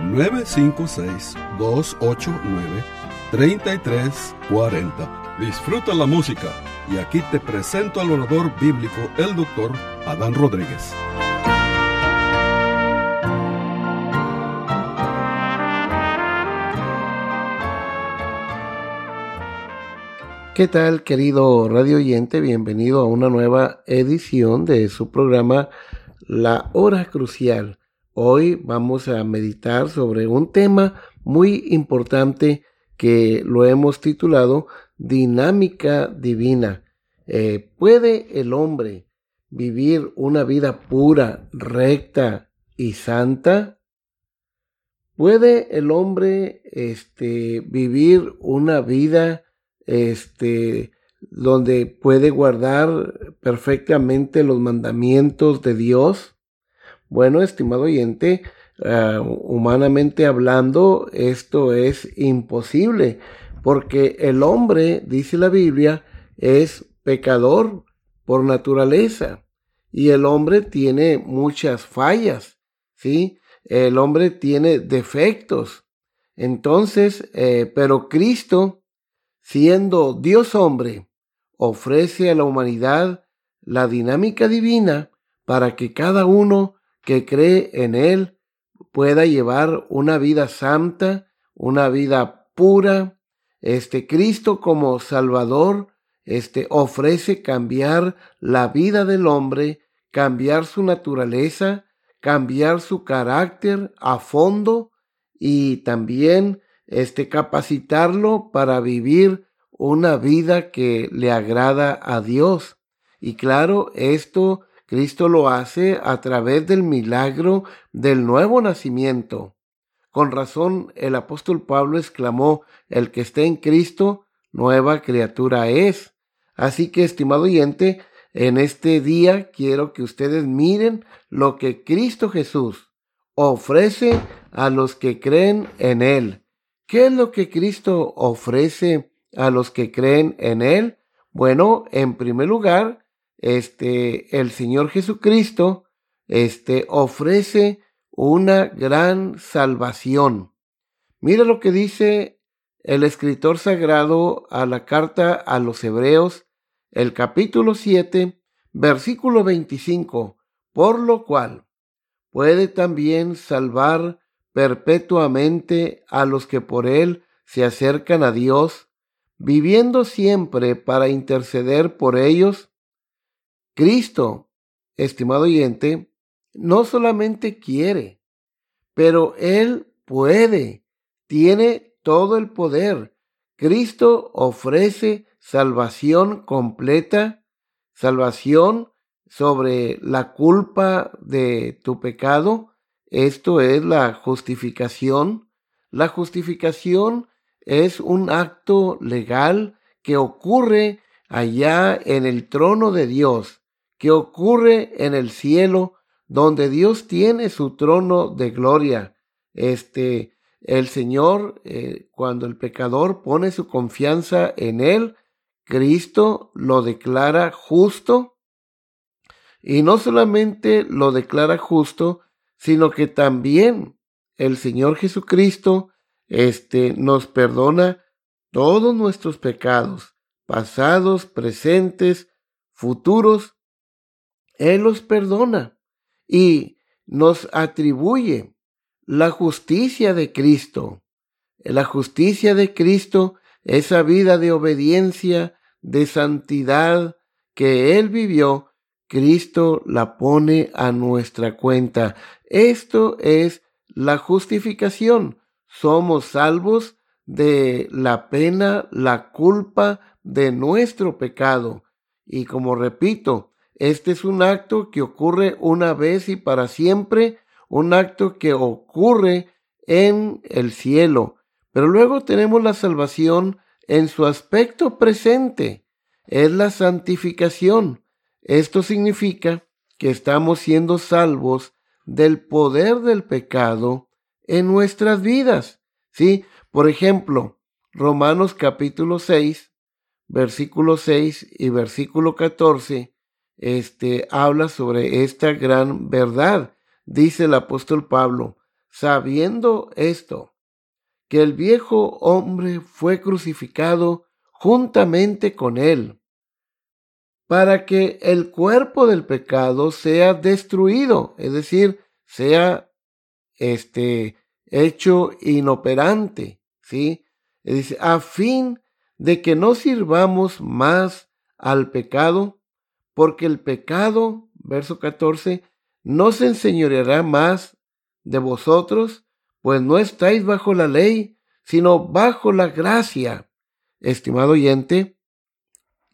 956-289-3340. Disfruta la música y aquí te presento al orador bíblico, el doctor Adán Rodríguez. ¿Qué tal, querido radio oyente? Bienvenido a una nueva edición de su programa La Hora Crucial. Hoy vamos a meditar sobre un tema muy importante que lo hemos titulado Dinámica Divina. Eh, ¿Puede el hombre vivir una vida pura, recta y santa? ¿Puede el hombre este, vivir una vida este, donde puede guardar perfectamente los mandamientos de Dios. Bueno, estimado oyente, ah, humanamente hablando, esto es imposible, porque el hombre, dice la Biblia, es pecador por naturaleza, y el hombre tiene muchas fallas, ¿sí? El hombre tiene defectos. Entonces, eh, pero Cristo siendo Dios hombre, ofrece a la humanidad la dinámica divina para que cada uno que cree en Él pueda llevar una vida santa, una vida pura. Este Cristo como Salvador, este ofrece cambiar la vida del hombre, cambiar su naturaleza, cambiar su carácter a fondo y también este, capacitarlo para vivir una vida que le agrada a Dios. Y claro, esto Cristo lo hace a través del milagro del nuevo nacimiento. Con razón el apóstol Pablo exclamó, el que esté en Cristo, nueva criatura es. Así que, estimado oyente, en este día quiero que ustedes miren lo que Cristo Jesús ofrece a los que creen en Él. ¿Qué es lo que Cristo ofrece a los que creen en Él? Bueno, en primer lugar, este, el Señor Jesucristo, este, ofrece una gran salvación. Mira lo que dice el escritor sagrado a la carta a los Hebreos, el capítulo 7, versículo 25, por lo cual puede también salvar perpetuamente a los que por él se acercan a Dios, viviendo siempre para interceder por ellos. Cristo, estimado oyente, no solamente quiere, pero Él puede, tiene todo el poder. Cristo ofrece salvación completa, salvación sobre la culpa de tu pecado, esto es la justificación. La justificación es un acto legal que ocurre allá en el trono de Dios, que ocurre en el cielo, donde Dios tiene su trono de gloria. Este, el Señor, eh, cuando el pecador pone su confianza en Él, Cristo lo declara justo. Y no solamente lo declara justo, sino que también el Señor Jesucristo este, nos perdona todos nuestros pecados, pasados, presentes, futuros. Él los perdona y nos atribuye la justicia de Cristo. La justicia de Cristo, esa vida de obediencia, de santidad que Él vivió, Cristo la pone a nuestra cuenta. Esto es la justificación. Somos salvos de la pena, la culpa de nuestro pecado. Y como repito, este es un acto que ocurre una vez y para siempre, un acto que ocurre en el cielo. Pero luego tenemos la salvación en su aspecto presente, es la santificación. Esto significa que estamos siendo salvos del poder del pecado en nuestras vidas. ¿Sí? Por ejemplo, Romanos capítulo 6, versículo 6 y versículo 14, este, habla sobre esta gran verdad. Dice el apóstol Pablo, sabiendo esto, que el viejo hombre fue crucificado juntamente con él, para que el cuerpo del pecado sea destruido, es decir, sea este hecho inoperante, ¿sí? Dice, a fin de que no sirvamos más al pecado, porque el pecado, verso 14, no se enseñoreará más de vosotros, pues no estáis bajo la ley, sino bajo la gracia. Estimado oyente,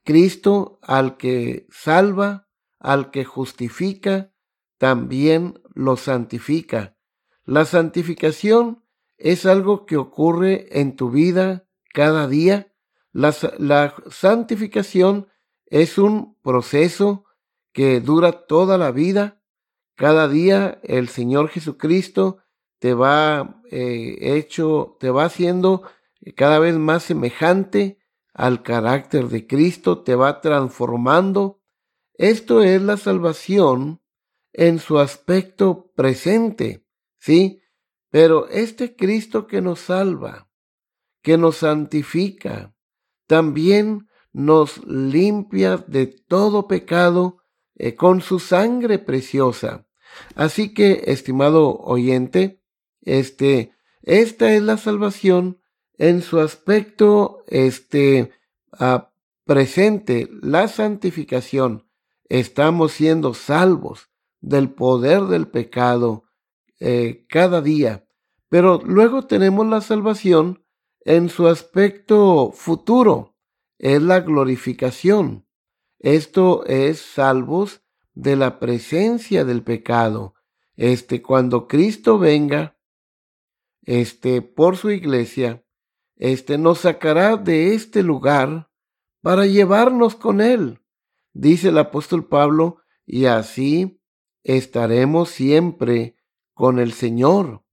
Cristo al que salva, al que justifica, también lo santifica. La santificación es algo que ocurre en tu vida cada día. La, la, santificación es un proceso que dura toda la vida. Cada día el Señor Jesucristo te va eh, hecho, te va haciendo cada vez más semejante al carácter de Cristo, te va transformando. Esto es la salvación en su aspecto presente, ¿sí? Pero este Cristo que nos salva, que nos santifica, también nos limpia de todo pecado eh, con su sangre preciosa. Así que, estimado oyente, este, esta es la salvación en su aspecto este, ah, presente, la santificación. Estamos siendo salvos del poder del pecado eh, cada día. Pero luego tenemos la salvación en su aspecto futuro, es la glorificación. Esto es salvos de la presencia del pecado. Este, cuando Cristo venga, este, por su iglesia, este nos sacará de este lugar para llevarnos con él, dice el apóstol Pablo, y así estaremos siempre con el Señor.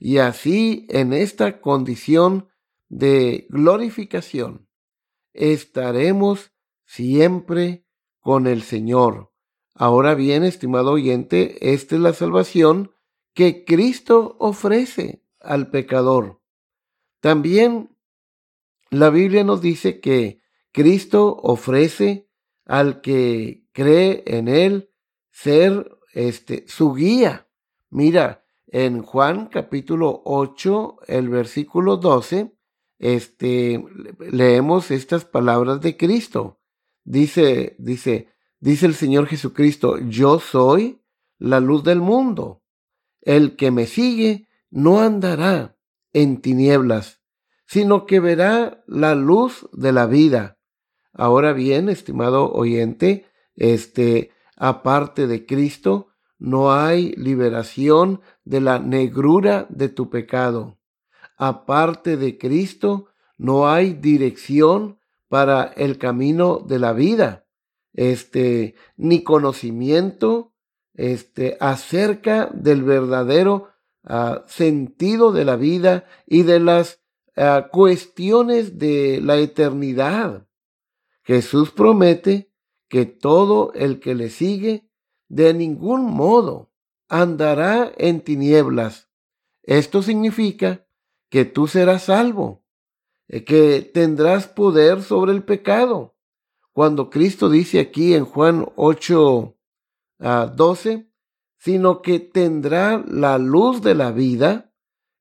Y así en esta condición de glorificación estaremos siempre con el Señor. Ahora bien, estimado oyente, esta es la salvación que Cristo ofrece al pecador. También la Biblia nos dice que Cristo ofrece al que cree en él ser este su guía. Mira, en Juan capítulo 8, el versículo 12, este leemos estas palabras de Cristo. Dice, dice, dice el Señor Jesucristo, yo soy la luz del mundo. El que me sigue no andará en tinieblas, sino que verá la luz de la vida. Ahora bien, estimado oyente, este, aparte de Cristo, no hay liberación de la negrura de tu pecado. Aparte de Cristo, no hay dirección para el camino de la vida. Este, ni conocimiento, este, acerca del verdadero sentido de la vida y de las cuestiones de la eternidad. Jesús promete que todo el que le sigue de ningún modo andará en tinieblas. Esto significa que tú serás salvo, eh, que tendrás poder sobre el pecado. Cuando Cristo dice aquí en Juan 8, 12, sino que tendrá la luz de la vida.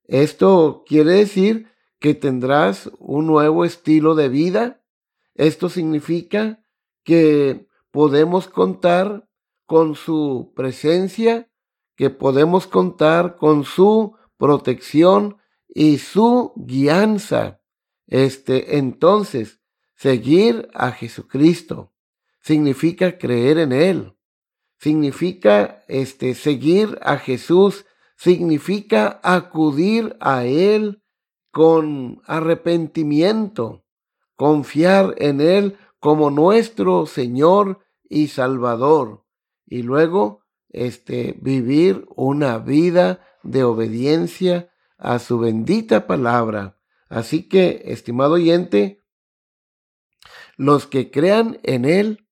Esto quiere decir que tendrás un nuevo estilo de vida. Esto significa que podemos contar con su presencia, que podemos contar con su protección y su guianza. Este, entonces, seguir a Jesucristo significa creer en Él significa este, seguir a Jesús, significa acudir a Él con arrepentimiento, confiar en Él como nuestro Señor y Salvador, y luego este, vivir una vida de obediencia a su bendita palabra. Así que, estimado oyente, los que crean en Él,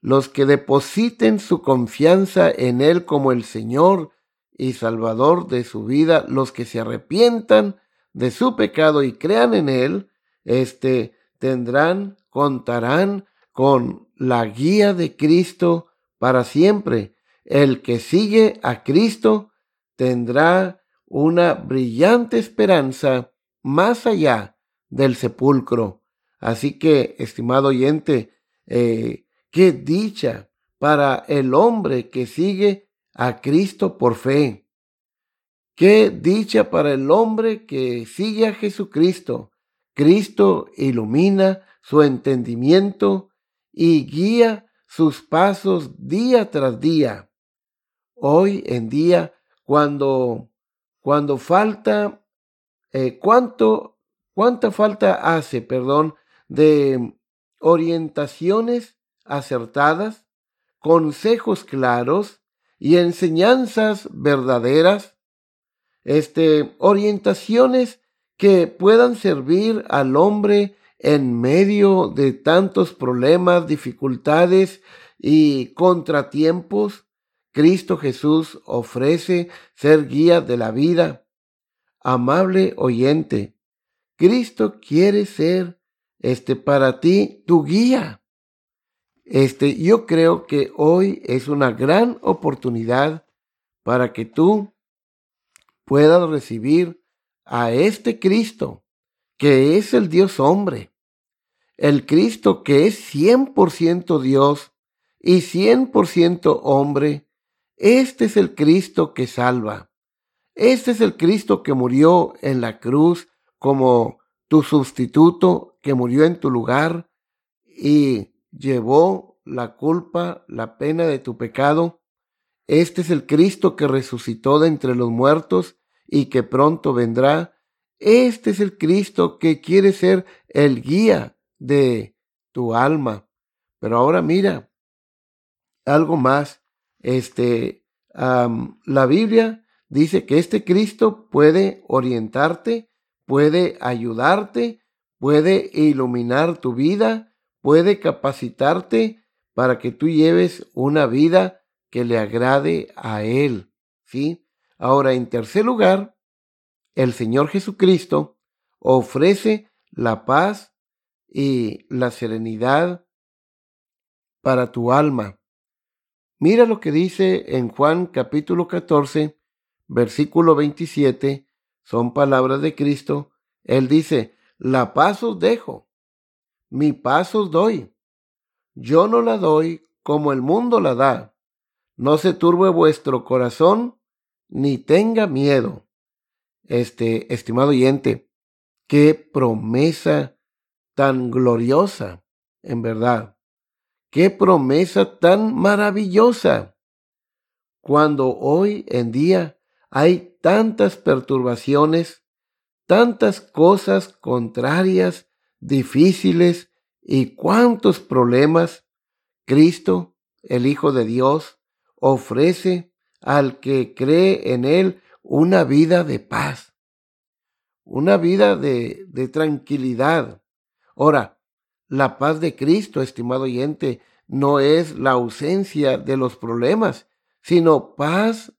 los que depositen su confianza en Él como el Señor y Salvador de su vida, los que se arrepientan de su pecado y crean en Él, este, tendrán, contarán con la guía de Cristo para siempre. El que sigue a Cristo tendrá una brillante esperanza más allá del sepulcro. Así que, estimado oyente, eh, qué dicha para el hombre que sigue a Cristo por fe. Qué dicha para el hombre que sigue a Jesucristo. Cristo ilumina su entendimiento y guía sus pasos día tras día. Hoy en día, cuando, cuando falta, eh, cuánto, cuánta falta hace, perdón, de orientaciones acertadas, consejos claros y enseñanzas verdaderas, este, orientaciones que puedan servir al hombre en medio de tantos problemas, dificultades y contratiempos, Cristo Jesús ofrece ser guía de la vida. Amable oyente, Cristo quiere ser este para ti tu guía. Este, yo creo que hoy es una gran oportunidad para que tú puedas recibir a este Cristo, que es el Dios hombre, el Cristo que es 100% Dios y 100% hombre. Este es el Cristo que salva. Este es el Cristo que murió en la cruz como tu sustituto, que murió en tu lugar y llevó la culpa, la pena de tu pecado. Este es el Cristo que resucitó de entre los muertos y que pronto vendrá. Este es el Cristo que quiere ser el guía de tu alma. Pero ahora mira, algo más. Este, la Biblia dice que este Cristo puede orientarte puede ayudarte, puede iluminar tu vida, puede capacitarte para que tú lleves una vida que le agrade a Él. ¿Sí? Ahora, en tercer lugar, el Señor Jesucristo ofrece la paz y la serenidad para tu alma. Mira lo que dice en Juan capítulo 14, versículo 27 son palabras de Cristo. Él dice, la paz os dejo, mi paz os doy. Yo no la doy como el mundo la da. No se turbe vuestro corazón, ni tenga miedo. Este, estimado oyente, qué promesa tan gloriosa, en verdad. Qué promesa tan maravillosa. Cuando hoy en día hay tantas perturbaciones, tantas cosas contrarias, difíciles y cuántos problemas Cristo, el Hijo de Dios, ofrece al que cree en Él una vida de paz, una vida de, tranquilidad. Ahora, la paz de Cristo, estimado oyente, no es la ausencia de los problemas, sino paz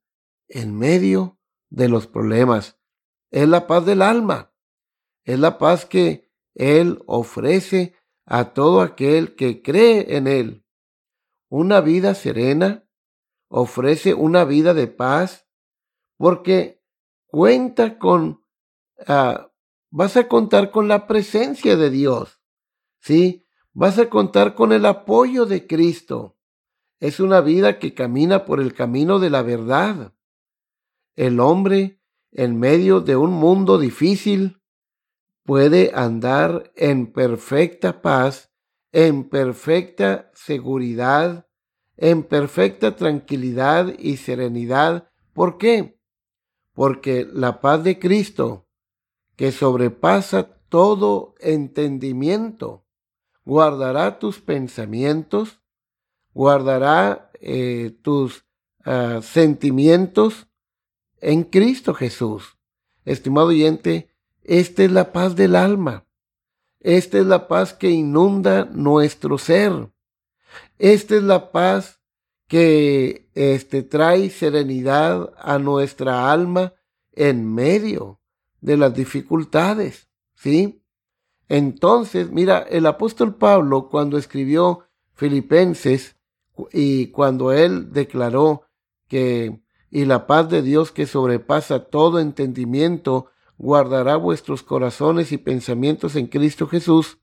en medio de los problemas. Es la paz del alma. Es la paz que Él ofrece a todo aquel que cree en Él. Una vida serena ofrece una vida de paz porque cuenta con, ah, vas a contar con la presencia de Dios. Sí, vas a contar con el apoyo de Cristo. Es una vida que camina por el camino de la verdad. El hombre, en medio de un mundo difícil, puede andar en perfecta paz, en perfecta seguridad, en perfecta tranquilidad y serenidad. ¿Por qué? Porque la paz de Cristo, que sobrepasa todo entendimiento, guardará tus pensamientos, guardará eh, tus ah, sentimientos en Cristo Jesús. Estimado oyente, esta es la paz del alma. Esta es la paz que inunda nuestro ser. Esta es la paz que este, trae serenidad a nuestra alma en medio de las dificultades, ¿sí? Entonces, mira, el apóstol Pablo cuando escribió Filipenses y cuando él declaró que y la paz de Dios que sobrepasa todo entendimiento guardará vuestros corazones y pensamientos en Cristo Jesús,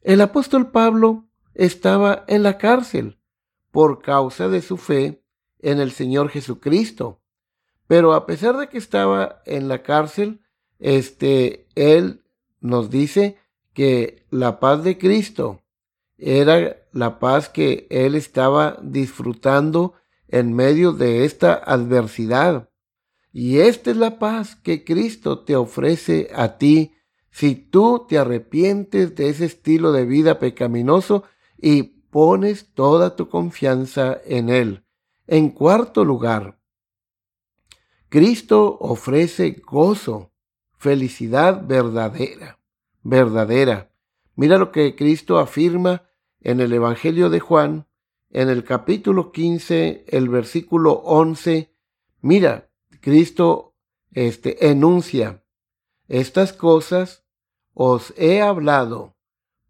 el apóstol Pablo estaba en la cárcel por causa de su fe en el Señor Jesucristo. Pero a pesar de que estaba en la cárcel, este, él nos dice que la paz de Cristo era la paz que él estaba disfrutando en medio de esta adversidad. Y esta es la paz que Cristo te ofrece a ti si tú te arrepientes de ese estilo de vida pecaminoso y pones toda tu confianza en Él. En cuarto lugar, Cristo ofrece gozo, felicidad verdadera, verdadera. Mira lo que Cristo afirma en el Evangelio de Juan, en el capítulo 15, el versículo 11. Mira, Cristo este, enuncia, estas cosas os he hablado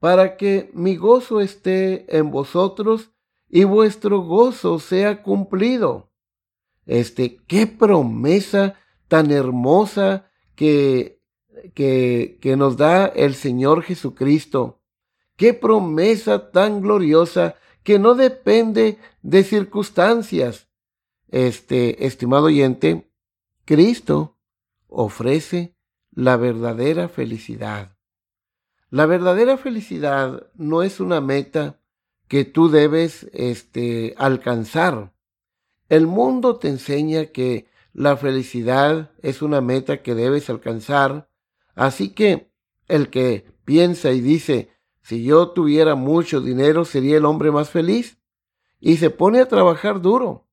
para que mi gozo esté en vosotros y vuestro gozo sea cumplido. Este, qué promesa tan hermosa que, que, nos da el Señor Jesucristo. Qué promesa tan gloriosa que no depende de circunstancias. Este, estimado oyente, Cristo ofrece la verdadera felicidad. La verdadera felicidad no es una meta que tú debes este, alcanzar. El mundo te enseña que la felicidad es una meta que debes alcanzar, así que el que piensa y dice, si yo tuviera mucho dinero sería el hombre más feliz, y se pone a trabajar duro,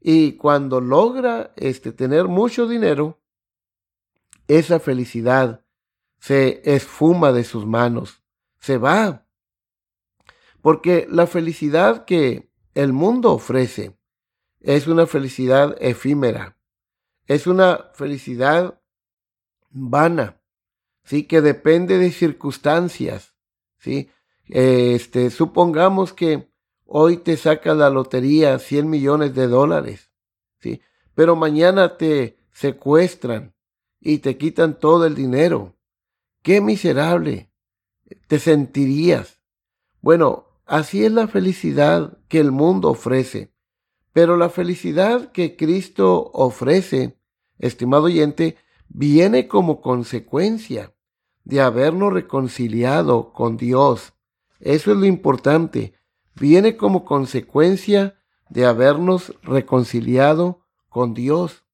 y cuando logra este, tener mucho dinero, esa felicidad se esfuma de sus manos, se va. Porque la felicidad que el mundo ofrece es una felicidad efímera, es una felicidad vana, sí, que depende de circunstancias, sí. Este, supongamos que hoy te saca la lotería 100 millones de dólares, sí, pero mañana te secuestran y te quitan todo el dinero qué miserable te sentirías. Bueno, así es la felicidad que el mundo ofrece, pero la felicidad que Cristo ofrece, estimado oyente, viene como consecuencia de habernos reconciliado con Dios. Eso es lo importante. Viene como consecuencia de habernos reconciliado con Dios.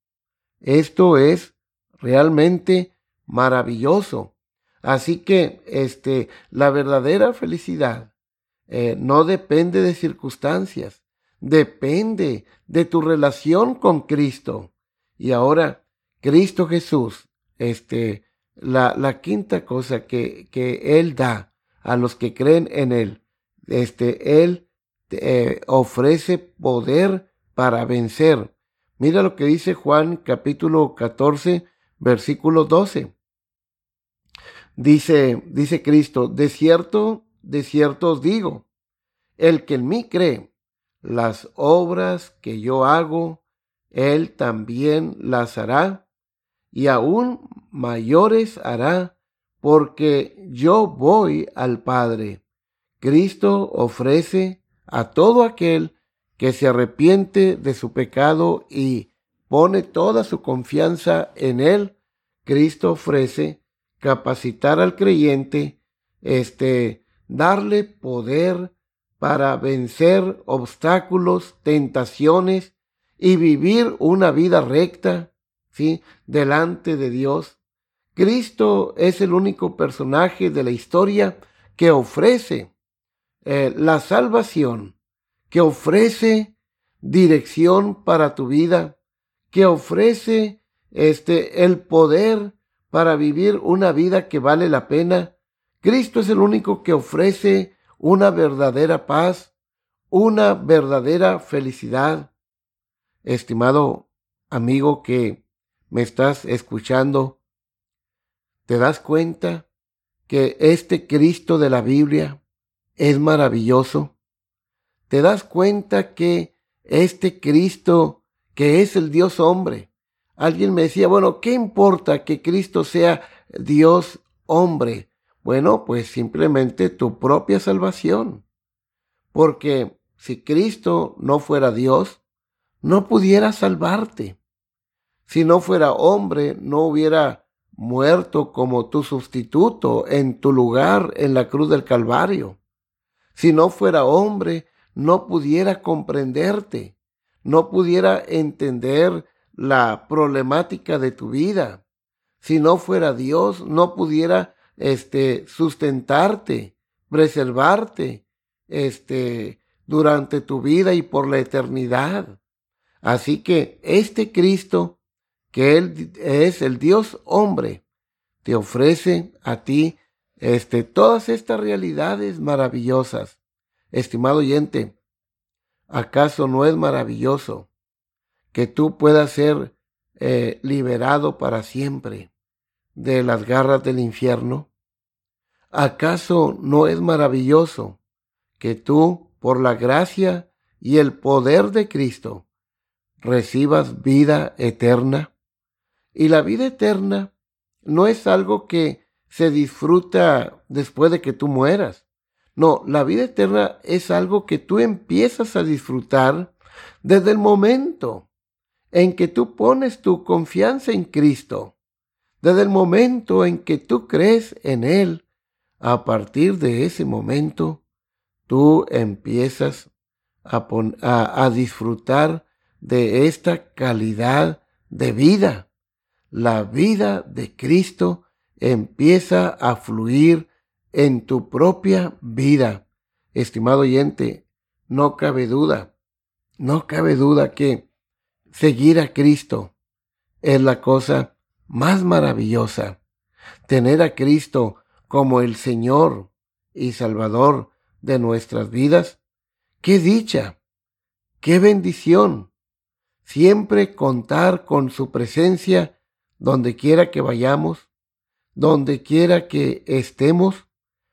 Esto es realmente maravilloso. Así que este, la verdadera felicidad eh, no depende de circunstancias, depende de tu relación con Cristo. Y ahora, Cristo Jesús, este, la, la quinta cosa que, que Él da a los que creen en Él, este, Él eh, ofrece poder para vencer. Mira lo que dice Juan capítulo 14, versículo 12. Dice, dice Cristo, de cierto, de cierto os digo, el que en mí cree, las obras que yo hago, él también las hará, y aún mayores hará, porque yo voy al Padre. Cristo ofrece a todo aquel que se arrepiente de su pecado y pone toda su confianza en Él, Cristo ofrece capacitar al creyente, este, darle poder para vencer obstáculos, tentaciones y vivir una vida recta, ¿sí? Delante de Dios. Cristo es el único personaje de la historia que ofrece eh, la salvación, que ofrece dirección para tu vida, que ofrece este el poder para vivir una vida que vale la pena. Cristo es el único que ofrece una verdadera paz, una verdadera felicidad. Estimado amigo que me estás escuchando, ¿te das cuenta que este Cristo de la Biblia es maravilloso? ¿Te das cuenta que este Cristo que es el Dios hombre, Alguien me decía, bueno, ¿qué importa que Cristo sea Dios hombre? Bueno, pues simplemente tu propia salvación. Porque si Cristo no fuera Dios, no pudiera salvarte. Si no fuera hombre, no hubiera muerto como tu sustituto en tu lugar en la cruz del Calvario. Si no fuera hombre, no pudiera comprenderte, no pudiera entender la problemática de tu vida. Si no fuera Dios, no pudiera este sustentarte, preservarte este durante tu vida y por la eternidad. Así que este Cristo, que él es el Dios hombre, te ofrece a ti este todas estas realidades maravillosas. Estimado oyente, ¿acaso no es maravilloso que tú puedas ser eh, liberado para siempre de las garras del infierno? ¿Acaso no es maravilloso que tú, por la gracia y el poder de Cristo, recibas vida eterna? Y la vida eterna no es algo que se disfruta después de que tú mueras. No, la vida eterna es algo que tú empiezas a disfrutar desde el momento en que tú pones tu confianza en Cristo, desde el momento en que tú crees en Él, a partir de ese momento, tú empiezas a, disfrutar de esta calidad de vida. La vida de Cristo empieza a fluir en tu propia vida. Estimado oyente, no cabe duda, no cabe duda que Seguir a Cristo es la cosa más maravillosa. Tener a Cristo como el Señor y Salvador de nuestras vidas. ¡Qué dicha! ¡Qué bendición! Siempre contar con su presencia donde quiera que vayamos, donde quiera que estemos.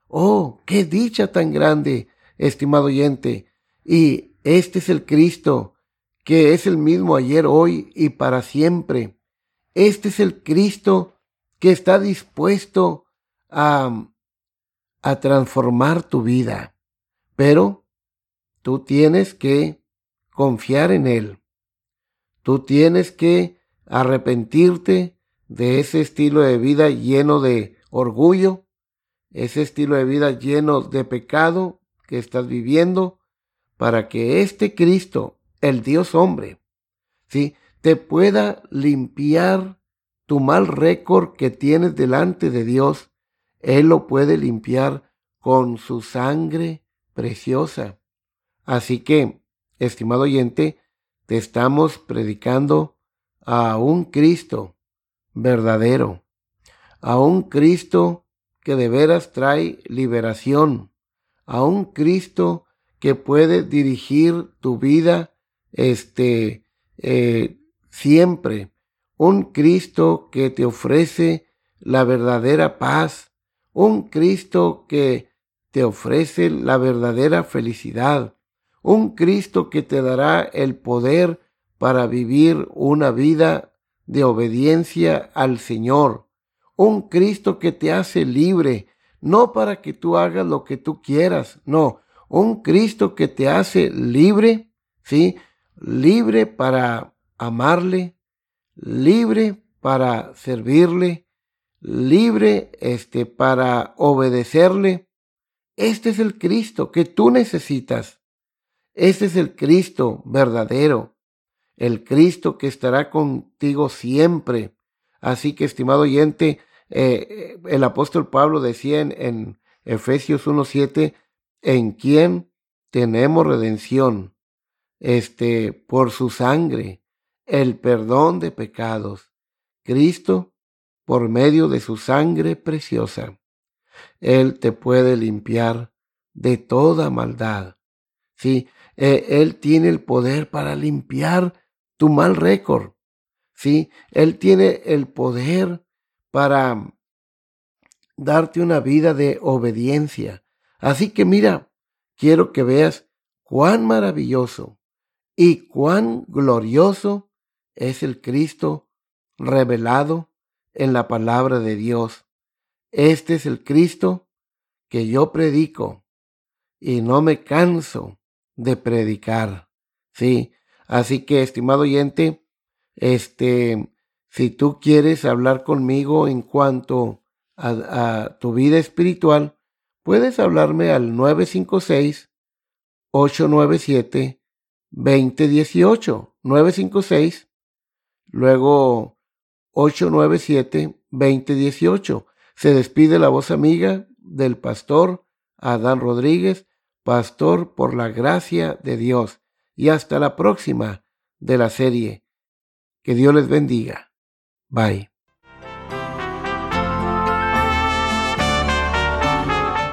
¡Oh, qué dicha tan grande, estimado oyente! Y este es el Cristo que es el mismo ayer, hoy y para siempre. Este es el Cristo que está dispuesto a, a transformar tu vida. Pero tú tienes que confiar en Él. Tú tienes que arrepentirte de ese estilo de vida lleno de orgullo, ese estilo de vida lleno de pecado que estás viviendo, para que este Cristo el Dios hombre, ¿sí? te pueda limpiar tu mal récord que tienes delante de Dios. Él lo puede limpiar con su sangre preciosa. Así que, estimado oyente, te estamos predicando a un Cristo verdadero, a un Cristo que de veras trae liberación, a un Cristo que puede dirigir tu vida este, eh, siempre. Un Cristo que te ofrece la verdadera paz, un Cristo que te ofrece la verdadera felicidad, un Cristo que te dará el poder para vivir una vida de obediencia al Señor, un Cristo que te hace libre, no para que tú hagas lo que tú quieras, no, un Cristo que te hace libre, ¿sí? libre para amarle, libre para servirle, libre este para obedecerle. Este es el Cristo que tú necesitas. Este es el Cristo verdadero, el Cristo que estará contigo siempre. Así que, estimado oyente, eh, el apóstol Pablo decía en, en Efesios 1.7, en quien tenemos redención, este, por su sangre, el perdón de pecados. Cristo, por medio de su sangre preciosa, Él te puede limpiar de toda maldad. Sí, eh, Él tiene el poder para limpiar tu mal récord. Sí, Él tiene el poder para darte una vida de obediencia. Así que mira, quiero que veas cuán maravilloso y cuán glorioso es el Cristo revelado en la palabra de Dios. Este es el Cristo que yo predico y no me canso de predicar. Sí, así que estimado oyente, este, si tú quieres hablar conmigo en cuanto a, tu vida espiritual, puedes hablarme al 956-897-2018. 956, luego 897-2018. Se despide la voz amiga del pastor Adán Rodríguez, pastor por la gracia de Dios. Y hasta la próxima de la serie. Que Dios les bendiga. Bye.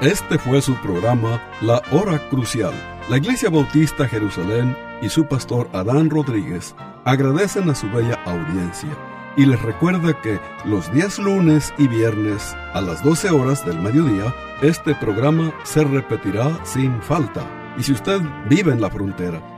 Este fue su programa La Hora Crucial. La Iglesia Bautista Jerusalén y su pastor Adán Rodríguez agradecen a su bella audiencia y les recuerda que los días lunes y viernes a las 12 horas del mediodía, este programa se repetirá sin falta. Y si usted vive en la frontera,